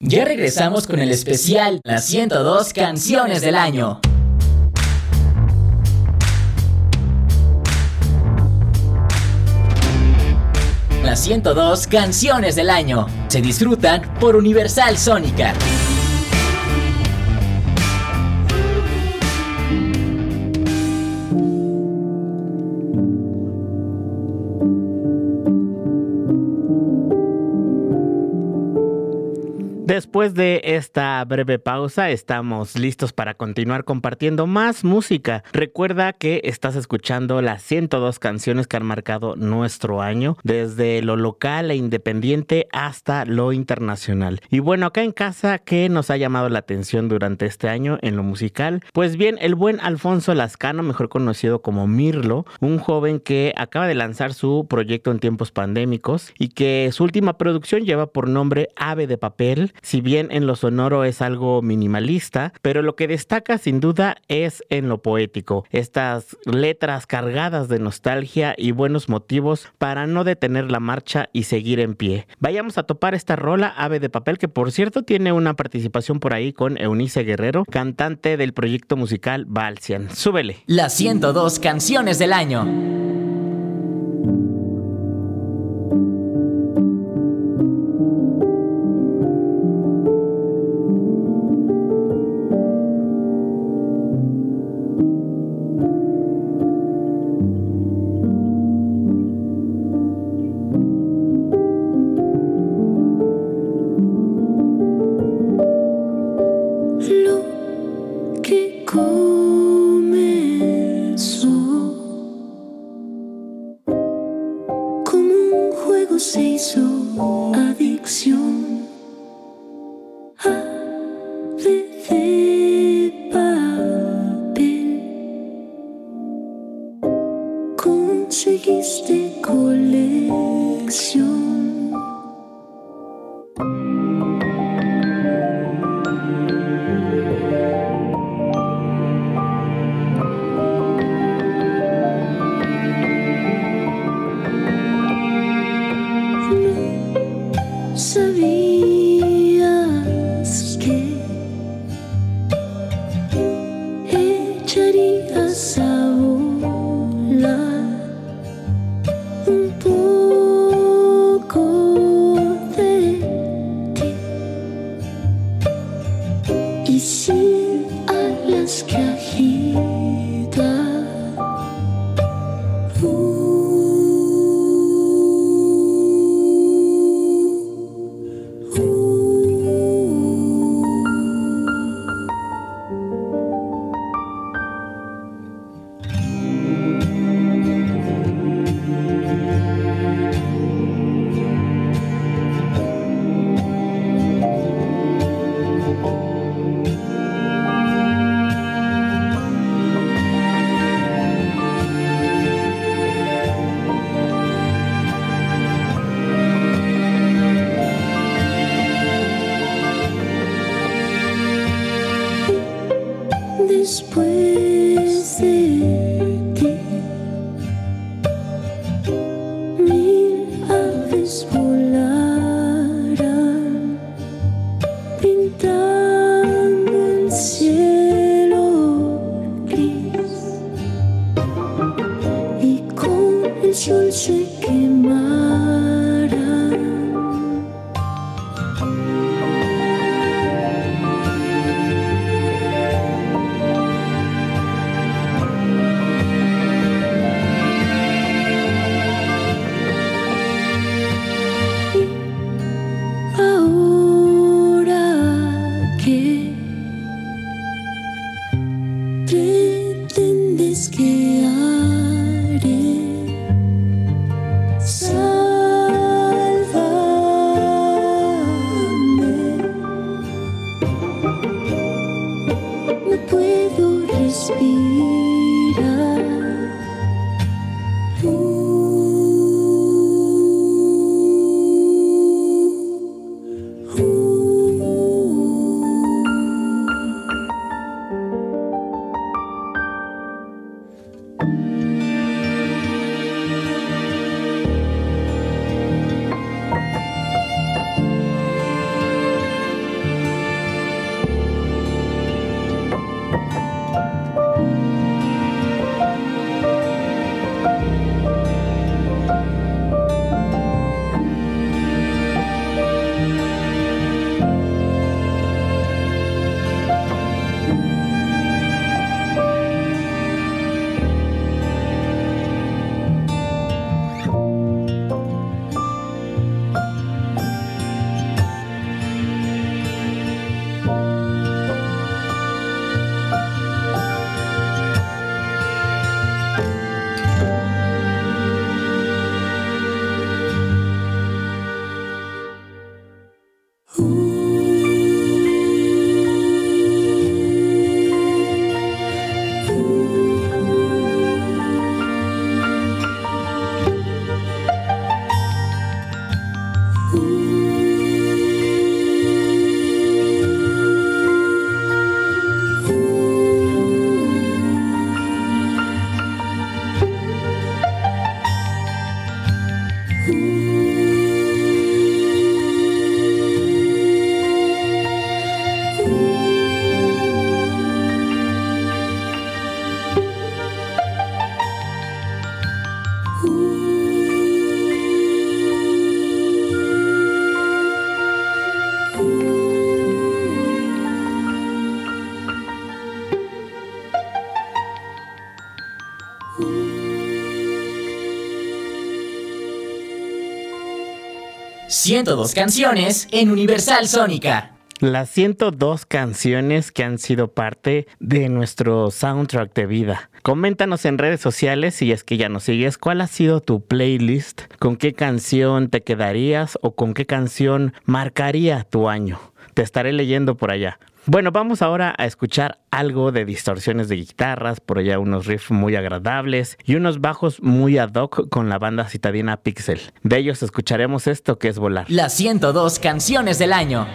Ya regresamos con el especial Las 102 canciones del año. Las 102 canciones del año se disfrutan por Universal Sónica. Después de esta breve pausa, estamos listos para continuar compartiendo más música. Recuerda que estás escuchando las 102 canciones que han marcado nuestro año, desde lo local e independiente hasta lo internacional. Y bueno, acá en casa, ¿qué nos ha llamado la atención durante este año en lo musical? Pues bien, el buen Alfonso Lascano, mejor conocido como Mirlo, un joven que acaba de lanzar su proyecto en tiempos pandémicos y que su última producción lleva por nombre Ave de Papel si bien en lo sonoro es algo minimalista, pero lo que destaca sin duda es en lo poético, estas letras cargadas de nostalgia y buenos motivos para no detener la marcha y seguir en pie. Vayamos a topar esta rola Ave de Papel que por cierto tiene una participación por ahí con Eunice Guerrero, cantante del proyecto musical Balsian. Súbele. Las 102 canciones del año. 102 canciones en Universal Sónica. Las 102 canciones que han sido parte de nuestro soundtrack de vida. Coméntanos en redes sociales si es que ya nos sigues cuál ha sido tu playlist, con qué canción te quedarías o con qué canción marcaría tu año. Te estaré leyendo por allá. Bueno, vamos ahora a escuchar algo de distorsiones de guitarras, por allá unos riffs muy agradables y unos bajos muy ad hoc con la banda citadina Pixel. De ellos escucharemos esto que es volar. Las 102 canciones del año.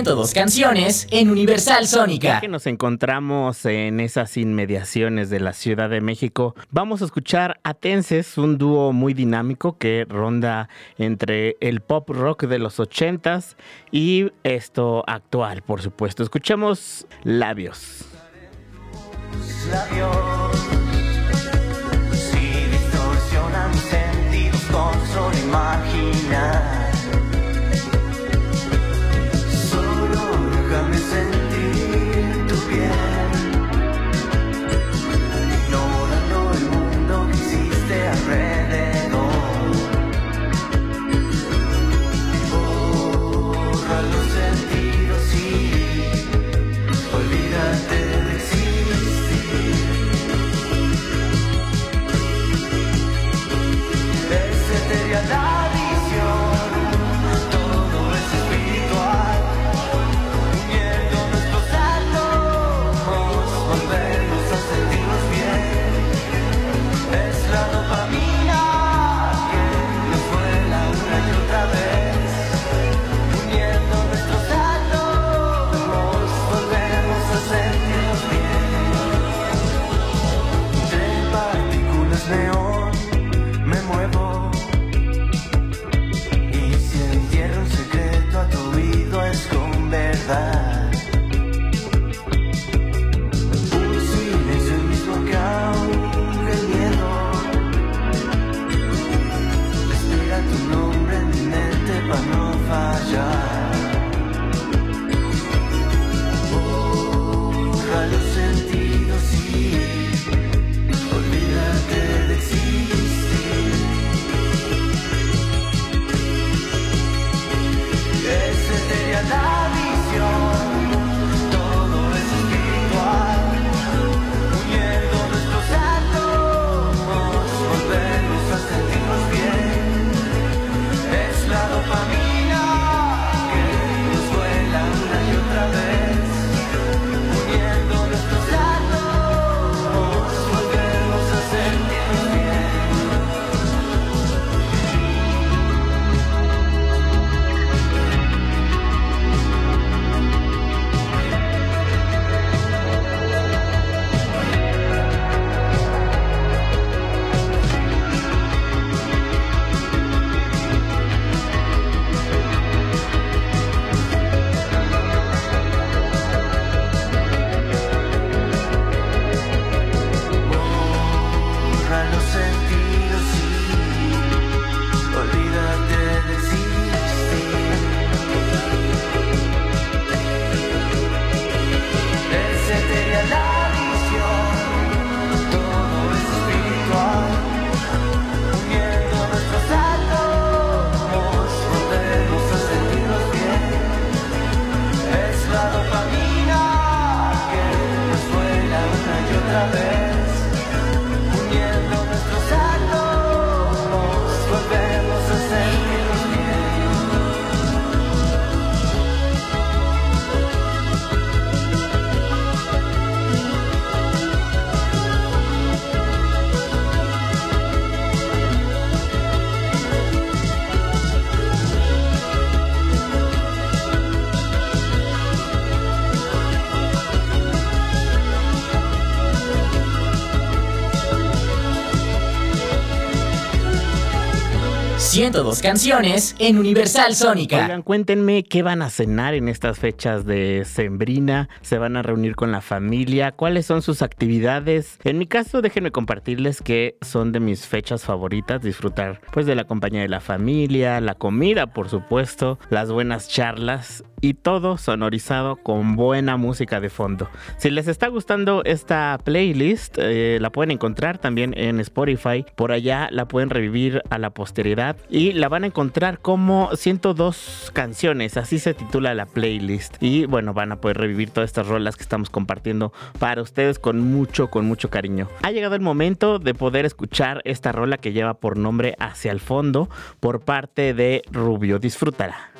Dos canciones en Universal Sónica. Que nos encontramos en esas inmediaciones de la Ciudad de México. Vamos a escuchar Atenses, un dúo muy dinámico que ronda entre el pop rock de los ochentas y esto actual, por supuesto. Escuchemos Labios. Labios. 102 canciones en Universal Sónica. Cuéntenme qué van a cenar en estas fechas de Sembrina. ¿Se van a reunir con la familia? ¿Cuáles son sus actividades? En mi caso, déjenme compartirles que son de mis fechas favoritas. Disfrutar pues de la compañía de la familia, la comida, por supuesto, las buenas charlas y todo sonorizado con buena música de fondo. Si les está gustando esta playlist, eh, la pueden encontrar también en Spotify. Por allá la pueden revivir a la posteridad y la van a encontrar como 102 canciones, así se titula la playlist. Y bueno, van a poder revivir todas estas rolas que estamos compartiendo para ustedes con mucho, con mucho cariño. Ha llegado el momento de poder escuchar esta rola que lleva por nombre Hacia el fondo por parte de Rubio. Disfrútala.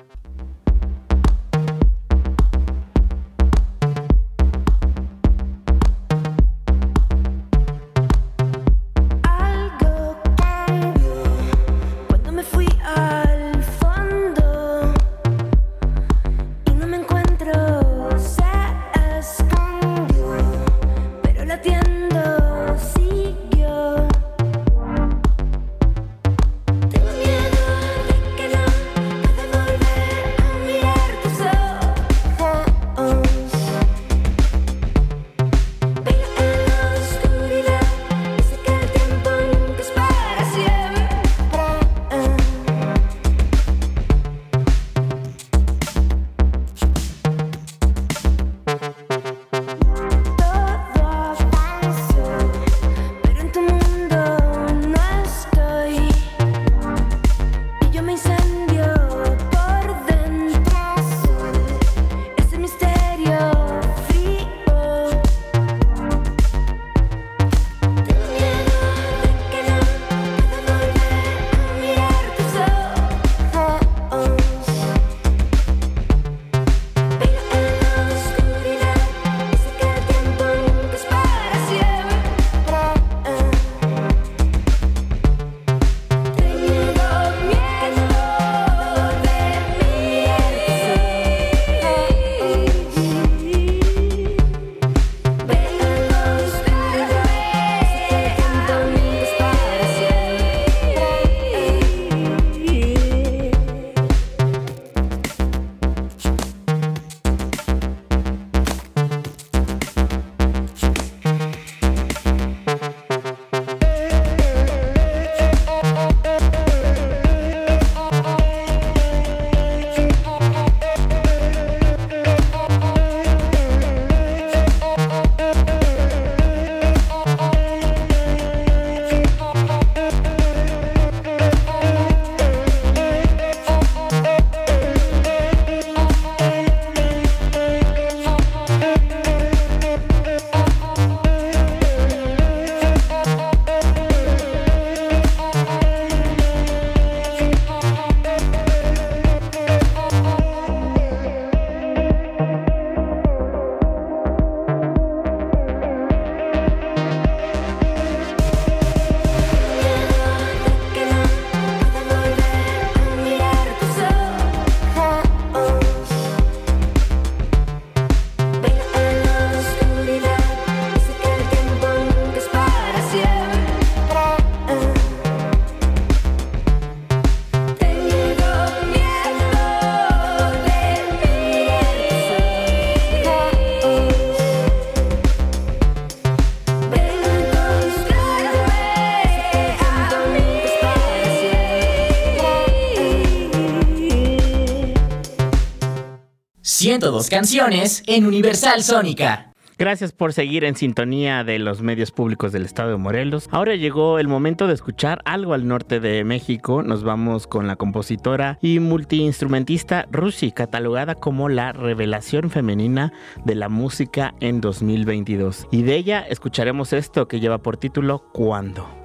Dos canciones en Universal Sónica. Gracias por seguir en sintonía de los medios públicos del estado de Morelos. Ahora llegó el momento de escuchar algo al norte de México. Nos vamos con la compositora y multiinstrumentista Rusi, catalogada como la revelación femenina de la música en 2022. Y de ella escucharemos esto que lleva por título ¿Cuándo?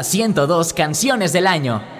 Las 102 canciones del año.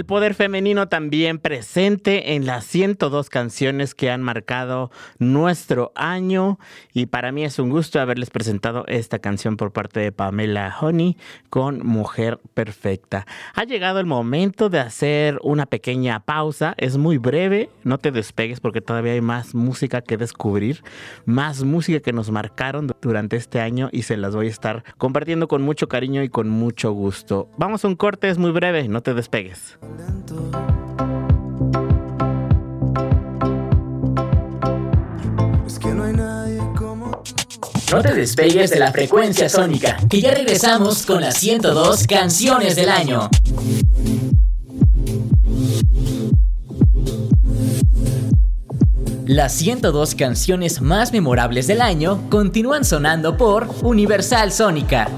El poder femenino también presente en las 102 canciones que han marcado nuestro año y para mí es un gusto haberles presentado esta canción por parte de Pamela Honey con Mujer Perfecta. Ha llegado el momento de hacer una pequeña pausa, es muy breve, no te despegues porque todavía hay más música que descubrir, más música que nos marcaron durante este año y se las voy a estar compartiendo con mucho cariño y con mucho gusto. Vamos a un corte, es muy breve, no te despegues. No te despegues de la frecuencia sónica, que ya regresamos con las 102 canciones del año. Las 102 canciones más memorables del año continúan sonando por Universal Sónica.